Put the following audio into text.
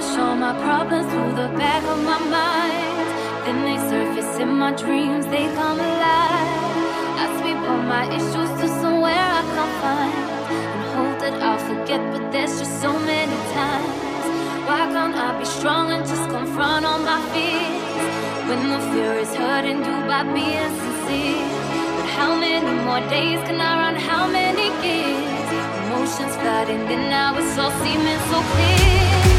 Push all my problems through the back of my mind. Then they surface in my dreams, they come alive. I sweep all my issues to somewhere I can't find. And hope that I'll forget, but there's just so many times. Why can't I be strong and just confront all my fears? When the fear is hurting, do by being sincere. But how many more days can I run? How many years? Emotions flooding, then now it's all seeming so clear.